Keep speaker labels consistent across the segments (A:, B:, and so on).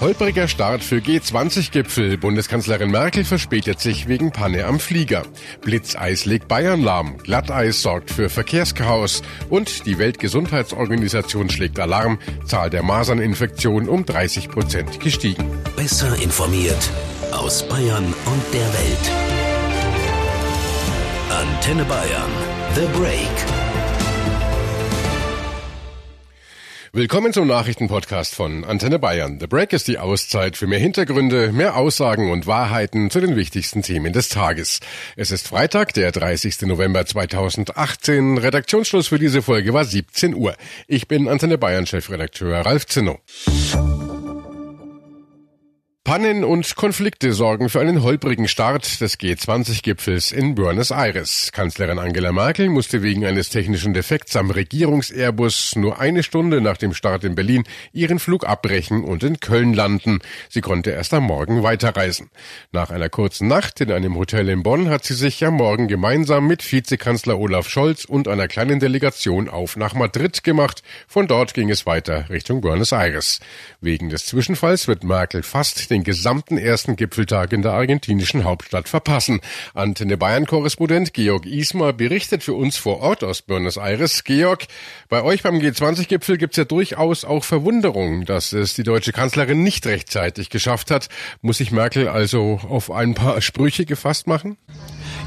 A: Holpriger Start für G20-Gipfel. Bundeskanzlerin Merkel verspätet sich wegen Panne am Flieger. Blitzeis legt Bayern lahm. Glatteis sorgt für Verkehrschaos. Und die Weltgesundheitsorganisation schlägt Alarm. Zahl der Maserninfektionen um 30 Prozent gestiegen.
B: Besser informiert aus Bayern und der Welt. Antenne Bayern. The Break.
A: Willkommen zum Nachrichtenpodcast von Antenne Bayern. The Break ist die Auszeit für mehr Hintergründe, mehr Aussagen und Wahrheiten zu den wichtigsten Themen des Tages. Es ist Freitag, der 30. November 2018. Redaktionsschluss für diese Folge war 17 Uhr. Ich bin Antenne Bayern Chefredakteur Ralf Zinno. Pannen und Konflikte sorgen für einen holprigen Start des G20-Gipfels in Buenos Aires. Kanzlerin Angela Merkel musste wegen eines technischen Defekts am Regierungs-Airbus nur eine Stunde nach dem Start in Berlin ihren Flug abbrechen und in Köln landen. Sie konnte erst am Morgen weiterreisen. Nach einer kurzen Nacht in einem Hotel in Bonn hat sie sich am Morgen gemeinsam mit Vizekanzler Olaf Scholz und einer kleinen Delegation auf nach Madrid gemacht. Von dort ging es weiter Richtung Buenos Aires. Wegen des Zwischenfalls wird Merkel fast den den gesamten ersten Gipfeltag in der argentinischen Hauptstadt verpassen. Antenne Bayern-Korrespondent Georg Ismar berichtet für uns vor Ort aus Buenos Aires. Georg, bei euch beim G20-Gipfel gibt es ja durchaus auch Verwunderung, dass es die deutsche Kanzlerin nicht rechtzeitig geschafft hat. Muss sich Merkel also auf ein paar Sprüche gefasst machen?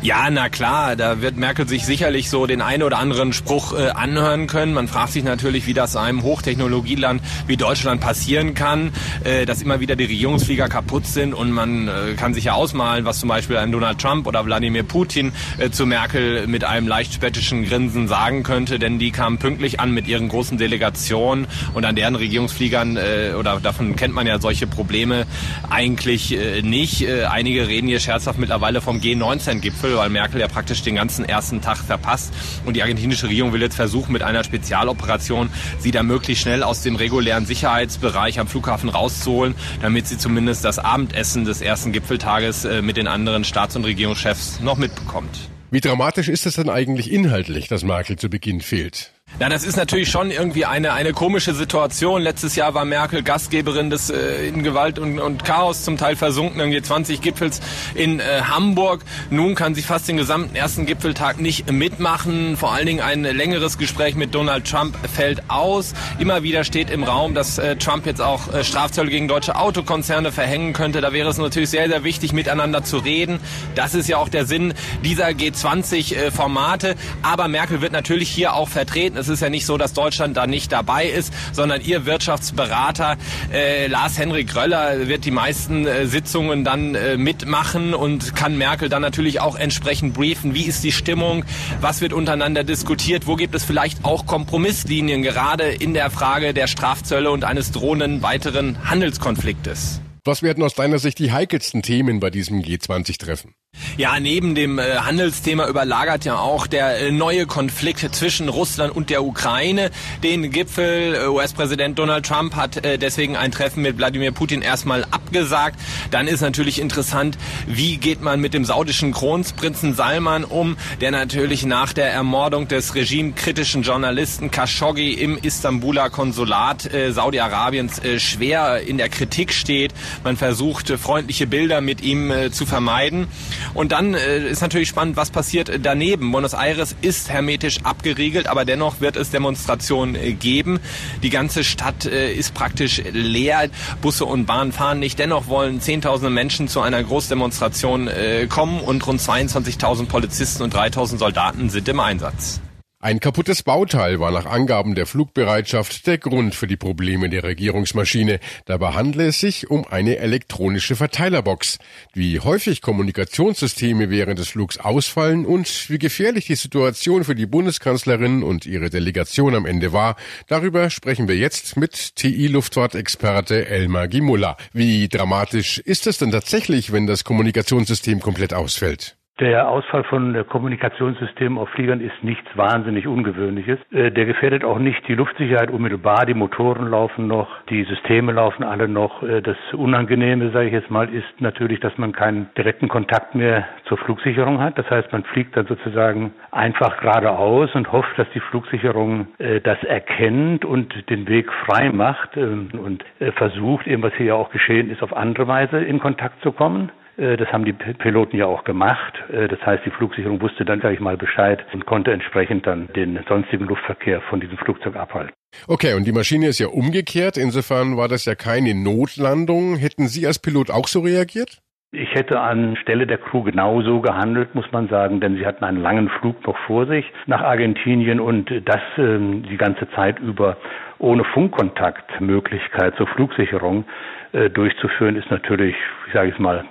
C: Ja, na klar, da wird Merkel sich sicherlich so den einen oder anderen Spruch äh, anhören können. Man fragt sich natürlich, wie das einem Hochtechnologieland wie Deutschland passieren kann, äh, dass immer wieder die Regierungsflieger kaputt sind und man äh, kann sich ja ausmalen, was zum Beispiel ein Donald Trump oder Wladimir Putin äh, zu Merkel mit einem leicht spöttischen Grinsen sagen könnte, denn die kamen pünktlich an mit ihren großen Delegationen und an deren Regierungsfliegern äh, oder davon kennt man ja solche Probleme eigentlich äh, nicht. Äh, einige reden hier scherzhaft mittlerweile vom G19-Gipfel Merkel, weil Merkel ja praktisch den ganzen ersten Tag verpasst. Und die argentinische Regierung will jetzt versuchen, mit einer Spezialoperation sie da möglichst schnell aus dem regulären Sicherheitsbereich am Flughafen rauszuholen, damit sie zumindest das Abendessen des ersten Gipfeltages äh, mit den anderen Staats- und Regierungschefs noch mitbekommt.
A: Wie dramatisch ist es denn eigentlich inhaltlich, dass Merkel zu Beginn fehlt?
C: Ja, das ist natürlich schon irgendwie eine, eine komische Situation. Letztes Jahr war Merkel Gastgeberin des äh, in Gewalt und, und Chaos zum Teil versunkenen G20-Gipfels in äh, Hamburg. Nun kann sie fast den gesamten ersten Gipfeltag nicht mitmachen. Vor allen Dingen ein längeres Gespräch mit Donald Trump fällt aus. Immer wieder steht im Raum, dass äh, Trump jetzt auch äh, Strafzölle gegen deutsche Autokonzerne verhängen könnte. Da wäre es natürlich sehr, sehr wichtig, miteinander zu reden. Das ist ja auch der Sinn dieser G20-Formate. Äh, Aber Merkel wird natürlich hier auch vertreten. Es ist ja nicht so, dass Deutschland da nicht dabei ist, sondern Ihr Wirtschaftsberater äh, Lars-Henrik Röller wird die meisten äh, Sitzungen dann äh, mitmachen und kann Merkel dann natürlich auch entsprechend briefen. Wie ist die Stimmung? Was wird untereinander diskutiert? Wo gibt es vielleicht auch Kompromisslinien, gerade in der Frage der Strafzölle und eines drohenden weiteren Handelskonfliktes?
A: Was werden aus deiner Sicht die heikelsten Themen bei diesem G20-Treffen?
C: Ja, neben dem äh, Handelsthema überlagert ja auch der äh, neue Konflikt zwischen Russland und der Ukraine. Den Gipfel äh, US-Präsident Donald Trump hat deswegen ein Treffen mit Wladimir Putin erstmal abgesagt. Dann ist natürlich interessant, wie geht man mit dem saudischen Kronprinzen Salman um, der natürlich nach der Ermordung des regimekritischen Journalisten Khashoggi im Istanbuler Konsulat Saudi-Arabiens schwer in der Kritik steht. Man versucht, freundliche Bilder mit ihm zu vermeiden. Und dann äh, ist natürlich spannend, was passiert daneben. Buenos Aires ist hermetisch abgeriegelt, aber dennoch wird es Demonstrationen äh, geben. Die ganze Stadt äh, ist praktisch leer. Busse und Bahnen fahren nicht. Dennoch wollen Zehntausende Menschen zu einer Großdemonstration äh, kommen und rund 22.000 Polizisten und 3.000 Soldaten sind im Einsatz.
A: Ein kaputtes Bauteil war nach Angaben der Flugbereitschaft der Grund für die Probleme der Regierungsmaschine. Dabei handle es sich um eine elektronische Verteilerbox. Wie häufig Kommunikationssysteme während des Flugs ausfallen und wie gefährlich die Situation für die Bundeskanzlerin und ihre Delegation am Ende war, darüber sprechen wir jetzt mit TI-Luftfahrtexperte Elmar Gimulla. Wie dramatisch ist es denn tatsächlich, wenn das Kommunikationssystem komplett ausfällt?
D: Der Ausfall von Kommunikationssystemen auf Fliegern ist nichts wahnsinnig Ungewöhnliches. Äh, der gefährdet auch nicht die Luftsicherheit unmittelbar. Die Motoren laufen noch, die Systeme laufen alle noch. Äh, das Unangenehme, sage ich jetzt mal, ist natürlich, dass man keinen direkten Kontakt mehr zur Flugsicherung hat. Das heißt, man fliegt dann sozusagen einfach geradeaus und hofft, dass die Flugsicherung äh, das erkennt und den Weg frei macht ähm, und versucht, eben was hier ja auch geschehen ist, auf andere Weise in Kontakt zu kommen. Äh, das haben die Piloten ja auch gemacht. Äh, das heißt, die Flugsicherung wusste dann, sage ich mal, Bescheid und konnte entsprechend dann den sonstigen Luftverkehr von diesem Flugzeug abhalten.
A: Okay, und die Maschine ist ja umgekehrt. Insofern war das ja keine Notlandung. Hätten Sie als Pilot auch so reagiert?
D: Ich hätte an Stelle der Crew genauso gehandelt, muss man sagen, denn sie hatten einen langen Flug noch vor sich nach Argentinien und das ähm, die ganze Zeit über ohne Funkkontaktmöglichkeit zur Flugsicherung äh, durchzuführen, ist natürlich, ich sage es mal,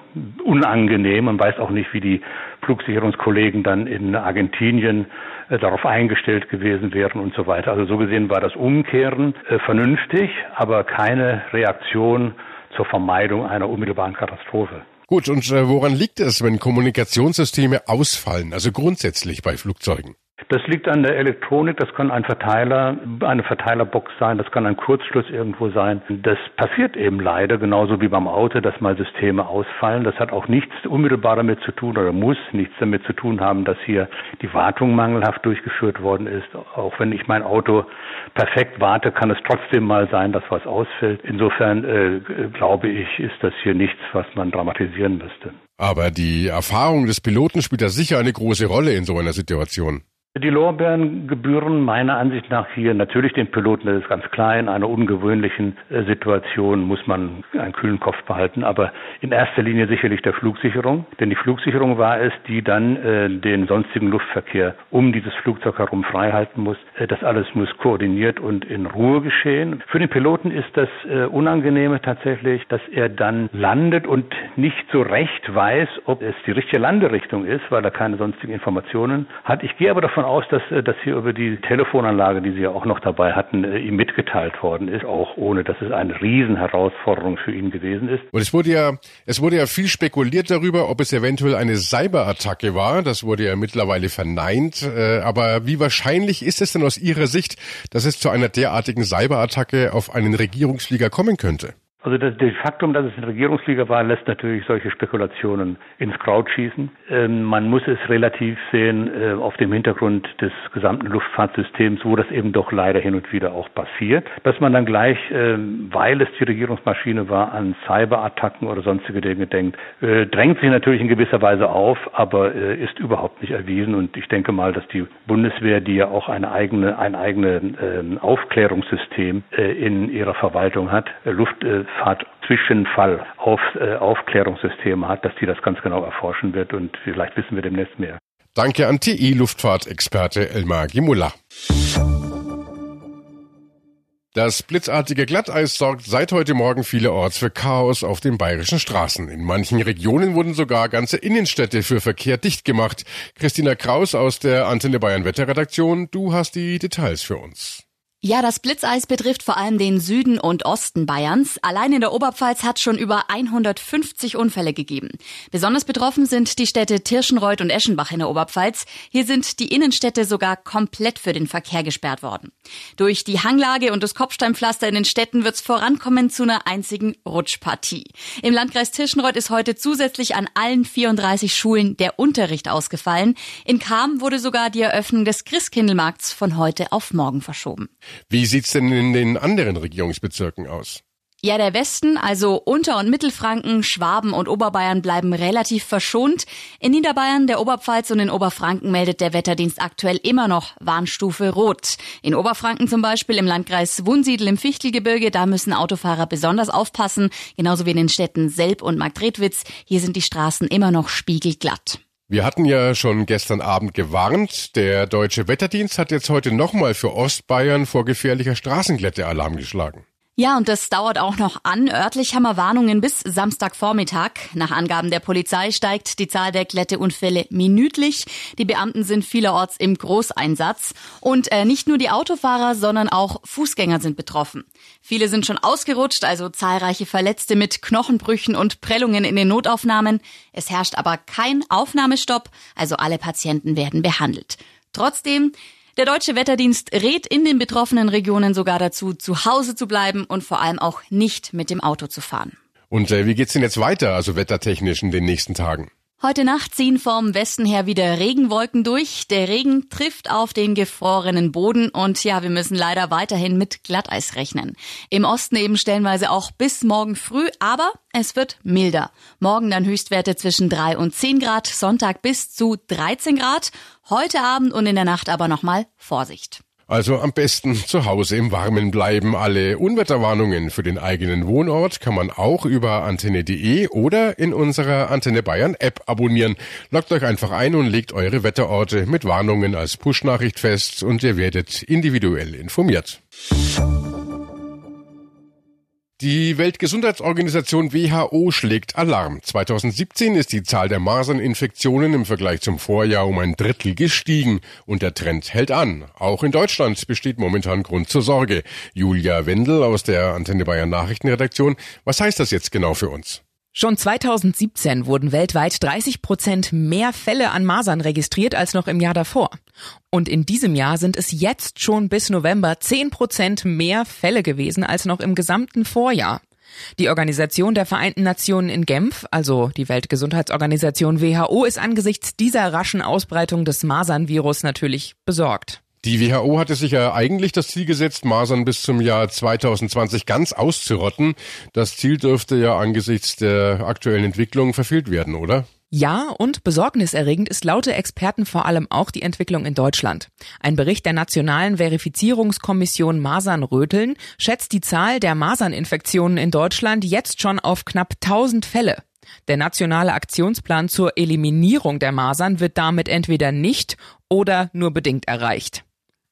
D: unangenehm. Man weiß auch nicht, wie die Flugsicherungskollegen dann in Argentinien äh, darauf eingestellt gewesen wären und so weiter. Also so gesehen war das Umkehren äh, vernünftig, aber keine Reaktion zur Vermeidung einer unmittelbaren Katastrophe.
A: Gut, und äh, woran liegt es, wenn Kommunikationssysteme ausfallen, also grundsätzlich bei Flugzeugen?
D: Das liegt an der Elektronik, das kann ein Verteiler, eine Verteilerbox sein, das kann ein Kurzschluss irgendwo sein. Das passiert eben leider genauso wie beim Auto, dass mal Systeme ausfallen. Das hat auch nichts unmittelbar damit zu tun oder muss nichts damit zu tun haben, dass hier die Wartung mangelhaft durchgeführt worden ist. Auch wenn ich mein Auto perfekt warte, kann es trotzdem mal sein, dass was ausfällt. Insofern äh, glaube ich, ist das hier nichts, was man dramatisieren müsste.
A: Aber die Erfahrung des Piloten spielt da sicher eine große Rolle in so einer Situation.
D: Die Lorbeeren gebühren meiner Ansicht nach hier natürlich den Piloten, das ist ganz klar, in einer ungewöhnlichen äh, Situation muss man einen kühlen Kopf behalten, aber in erster Linie sicherlich der Flugsicherung, denn die Flugsicherung war es, die dann äh, den sonstigen Luftverkehr um dieses Flugzeug herum frei halten muss. Äh, das alles muss koordiniert und in Ruhe geschehen. Für den Piloten ist das äh, Unangenehme tatsächlich, dass er dann landet und nicht so recht weiß, ob es die richtige Landerichtung ist, weil er keine sonstigen Informationen hat. Ich gehe aber davon davon aus, dass äh, das hier über die Telefonanlage, die Sie ja auch noch dabei hatten, äh, ihm mitgeteilt worden ist, auch ohne dass es eine Riesenherausforderung für ihn gewesen ist.
A: Und es wurde ja, es wurde ja viel spekuliert darüber, ob es eventuell eine Cyberattacke war. Das wurde ja mittlerweile verneint. Äh, aber wie wahrscheinlich ist es denn aus Ihrer Sicht, dass es zu einer derartigen Cyberattacke auf einen Regierungsflieger kommen könnte?
D: Also das, das Faktum, dass es ein Regierungsflieger war, lässt natürlich solche Spekulationen ins Kraut schießen. Ähm, man muss es relativ sehen äh, auf dem Hintergrund des gesamten Luftfahrtsystems, wo das eben doch leider hin und wieder auch passiert. Dass man dann gleich, äh, weil es die Regierungsmaschine war, an Cyberattacken oder sonstige Dinge denkt, äh, drängt sich natürlich in gewisser Weise auf, aber äh, ist überhaupt nicht erwiesen. Und ich denke mal, dass die Bundeswehr, die ja auch eine eigene, ein eigenes äh, Aufklärungssystem äh, in ihrer Verwaltung hat, Luft Luftfahrt Zwischenfall auf, äh, Aufklärungssysteme hat, dass die das ganz genau erforschen wird und vielleicht wissen wir demnächst mehr.
A: Danke an TI-Luftfahrtexperte Elmar Gimula. Das blitzartige Glatteis sorgt seit heute Morgen vielerorts für Chaos auf den bayerischen Straßen. In manchen Regionen wurden sogar ganze Innenstädte für Verkehr dicht gemacht. Christina Kraus aus der Antenne Bayern Wetterredaktion, du hast die Details für uns.
E: Ja, das Blitzeis betrifft vor allem den Süden und Osten Bayerns. Allein in der Oberpfalz hat schon über 150 Unfälle gegeben. Besonders betroffen sind die Städte Tirschenreuth und Eschenbach in der Oberpfalz. Hier sind die Innenstädte sogar komplett für den Verkehr gesperrt worden. Durch die Hanglage und das Kopfsteinpflaster in den Städten wird's vorankommen zu einer einzigen Rutschpartie. Im Landkreis Tirschenreuth ist heute zusätzlich an allen 34 Schulen der Unterricht ausgefallen. In Kam wurde sogar die Eröffnung des Christkindlmarkts von heute auf morgen verschoben.
A: Wie sieht's denn in den anderen Regierungsbezirken aus?
E: Ja, der Westen, also Unter- und Mittelfranken, Schwaben und Oberbayern bleiben relativ verschont. In Niederbayern, der Oberpfalz und in Oberfranken meldet der Wetterdienst aktuell immer noch Warnstufe Rot. In Oberfranken zum Beispiel im Landkreis Wunsiedel im Fichtelgebirge, da müssen Autofahrer besonders aufpassen, genauso wie in den Städten Selb und Marktredwitz. Hier sind die Straßen immer noch spiegelglatt.
A: Wir hatten ja schon gestern Abend gewarnt. Der deutsche Wetterdienst hat jetzt heute nochmal für Ostbayern vor gefährlicher Straßenglätte Alarm geschlagen.
E: Ja, und das dauert auch noch an. Örtlich haben wir Warnungen bis Samstagvormittag. Nach Angaben der Polizei steigt die Zahl der Glätteunfälle minütlich. Die Beamten sind vielerorts im Großeinsatz. Und äh, nicht nur die Autofahrer, sondern auch Fußgänger sind betroffen. Viele sind schon ausgerutscht, also zahlreiche Verletzte mit Knochenbrüchen und Prellungen in den Notaufnahmen. Es herrscht aber kein Aufnahmestopp, also alle Patienten werden behandelt. Trotzdem, der deutsche Wetterdienst rät in den betroffenen Regionen sogar dazu, zu Hause zu bleiben und vor allem auch nicht mit dem Auto zu fahren.
A: Und äh, wie geht's denn jetzt weiter, also wettertechnisch in den nächsten Tagen?
E: Heute Nacht ziehen vom Westen her wieder Regenwolken durch. Der Regen trifft auf den gefrorenen Boden und ja, wir müssen leider weiterhin mit Glatteis rechnen. Im Osten eben stellenweise auch bis morgen früh, aber es wird milder. Morgen dann Höchstwerte zwischen 3 und 10 Grad, Sonntag bis zu 13 Grad. Heute Abend und in der Nacht aber nochmal Vorsicht.
A: Also am besten zu Hause im Warmen bleiben. Alle Unwetterwarnungen für den eigenen Wohnort kann man auch über antenne.de oder in unserer Antenne Bayern App abonnieren. Loggt euch einfach ein und legt eure Wetterorte mit Warnungen als Push-Nachricht fest und ihr werdet individuell informiert. Die Weltgesundheitsorganisation WHO schlägt Alarm. 2017 ist die Zahl der Maserninfektionen im Vergleich zum Vorjahr um ein Drittel gestiegen und der Trend hält an. Auch in Deutschland besteht momentan Grund zur Sorge. Julia Wendel aus der Antenne Bayern Nachrichtenredaktion. Was heißt das jetzt genau für uns?
F: Schon 2017 wurden weltweit 30 Prozent mehr Fälle an Masern registriert als noch im Jahr davor. Und in diesem Jahr sind es jetzt schon bis November 10 Prozent mehr Fälle gewesen als noch im gesamten Vorjahr. Die Organisation der Vereinten Nationen in Genf, also die Weltgesundheitsorganisation WHO, ist angesichts dieser raschen Ausbreitung des Masernvirus natürlich besorgt.
A: Die WHO hatte sich ja eigentlich das Ziel gesetzt, Masern bis zum Jahr 2020 ganz auszurotten. Das Ziel dürfte ja angesichts der aktuellen Entwicklung verfehlt werden, oder?
F: Ja, und besorgniserregend ist laute Experten vor allem auch die Entwicklung in Deutschland. Ein Bericht der Nationalen Verifizierungskommission Masernröteln schätzt die Zahl der Maserninfektionen in Deutschland jetzt schon auf knapp 1000 Fälle. Der nationale Aktionsplan zur Eliminierung der Masern wird damit entweder nicht oder nur bedingt erreicht.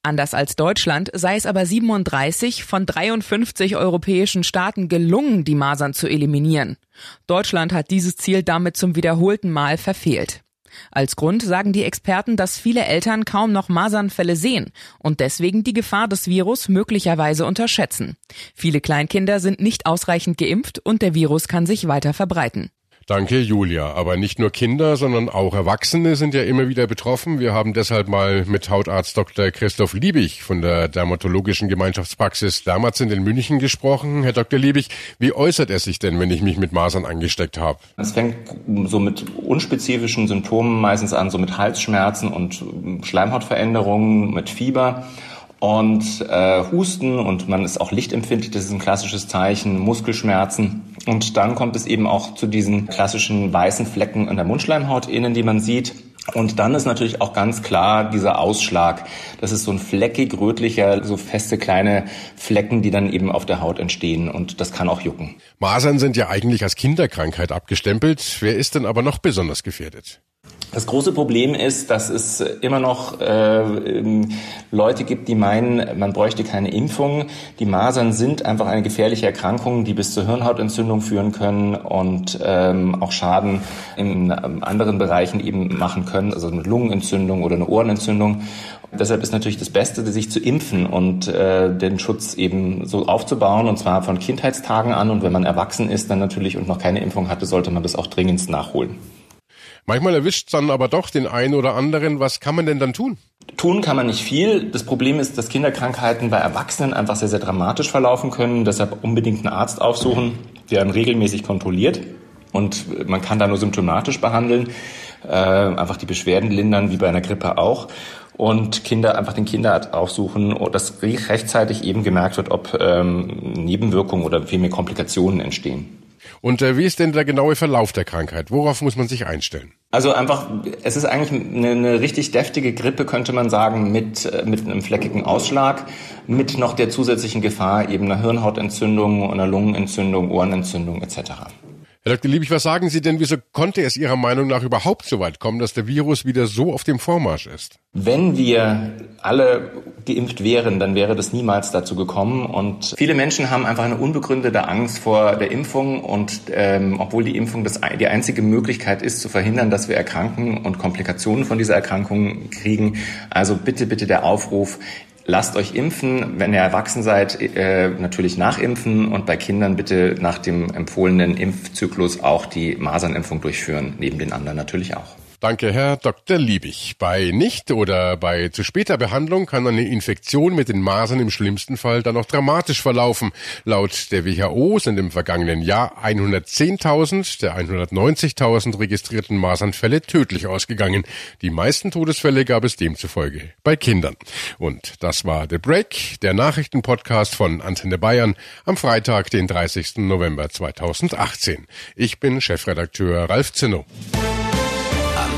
F: Anders als Deutschland sei es aber 37 von 53 europäischen Staaten gelungen, die Masern zu eliminieren. Deutschland hat dieses Ziel damit zum wiederholten Mal verfehlt. Als Grund sagen die Experten, dass viele Eltern kaum noch Masernfälle sehen und deswegen die Gefahr des Virus möglicherweise unterschätzen. Viele Kleinkinder sind nicht ausreichend geimpft und der Virus kann sich weiter verbreiten.
A: Danke, Julia. Aber nicht nur Kinder, sondern auch Erwachsene sind ja immer wieder betroffen. Wir haben deshalb mal mit Hautarzt Dr. Christoph Liebig von der Dermatologischen Gemeinschaftspraxis Dermatzin in München gesprochen. Herr Dr. Liebig, wie äußert es sich denn, wenn ich mich mit Masern angesteckt habe?
G: Es fängt so mit unspezifischen Symptomen meistens an, so mit Halsschmerzen und Schleimhautveränderungen, mit Fieber und äh, Husten und man ist auch lichtempfindlich, das ist ein klassisches Zeichen, Muskelschmerzen. Und dann kommt es eben auch zu diesen klassischen weißen Flecken an der Mundschleimhaut innen, die man sieht. Und dann ist natürlich auch ganz klar dieser Ausschlag. Das ist so ein fleckig rötlicher, so feste kleine Flecken, die dann eben auf der Haut entstehen. Und das kann auch jucken.
A: Masern sind ja eigentlich als Kinderkrankheit abgestempelt. Wer ist denn aber noch besonders gefährdet?
G: Das große Problem ist, dass es immer noch äh, Leute gibt, die meinen, man bräuchte keine Impfung. Die Masern sind einfach eine gefährliche Erkrankung, die bis zur Hirnhautentzündung führen können und ähm, auch Schaden in anderen Bereichen eben machen können, also eine Lungenentzündung oder eine Ohrenentzündung. Deshalb ist natürlich das Beste, sich zu impfen und äh, den Schutz eben so aufzubauen, und zwar von Kindheitstagen an. Und wenn man erwachsen ist, dann natürlich und noch keine Impfung hatte, sollte man das auch dringendst nachholen.
A: Manchmal erwischt dann aber doch den einen oder anderen. Was kann man denn dann tun?
G: Tun kann man nicht viel. Das Problem ist, dass Kinderkrankheiten bei Erwachsenen einfach sehr, sehr dramatisch verlaufen können. Deshalb unbedingt einen Arzt aufsuchen, der ihn regelmäßig kontrolliert. Und man kann da nur symptomatisch behandeln, äh, einfach die Beschwerden lindern, wie bei einer Grippe auch. Und Kinder einfach den Kinderarzt aufsuchen, dass rechtzeitig eben gemerkt wird, ob ähm, Nebenwirkungen oder vielmehr Komplikationen entstehen.
A: Und äh, wie ist denn der genaue Verlauf der Krankheit? Worauf muss man sich einstellen?
G: Also einfach, es ist eigentlich eine, eine richtig deftige Grippe, könnte man sagen, mit, äh, mit einem fleckigen Ausschlag, mit noch der zusätzlichen Gefahr eben einer Hirnhautentzündung, einer Lungenentzündung, Ohrenentzündung etc.
A: Herr Dr. Liebig, was sagen Sie denn, wieso konnte es Ihrer Meinung nach überhaupt so weit kommen, dass der Virus wieder so auf dem Vormarsch ist?
G: Wenn wir alle geimpft wären, dann wäre das niemals dazu gekommen. Und viele Menschen haben einfach eine unbegründete Angst vor der Impfung. Und ähm, obwohl die Impfung das, die einzige Möglichkeit ist, zu verhindern, dass wir erkranken und Komplikationen von dieser Erkrankung kriegen, also bitte, bitte der Aufruf, lasst euch impfen. Wenn ihr erwachsen seid, äh, natürlich nachimpfen und bei Kindern bitte nach dem empfohlenen Impfzyklus auch die Masernimpfung durchführen, neben den anderen natürlich auch.
A: Danke, Herr Dr. Liebig. Bei nicht oder bei zu später Behandlung kann eine Infektion mit den Masern im schlimmsten Fall dann noch dramatisch verlaufen. Laut der WHO sind im vergangenen Jahr 110.000 der 190.000 registrierten Masernfälle tödlich ausgegangen. Die meisten Todesfälle gab es demzufolge bei Kindern. Und das war The Break, der Nachrichtenpodcast von Antenne Bayern am Freitag, den 30. November 2018. Ich bin Chefredakteur Ralf Zinno.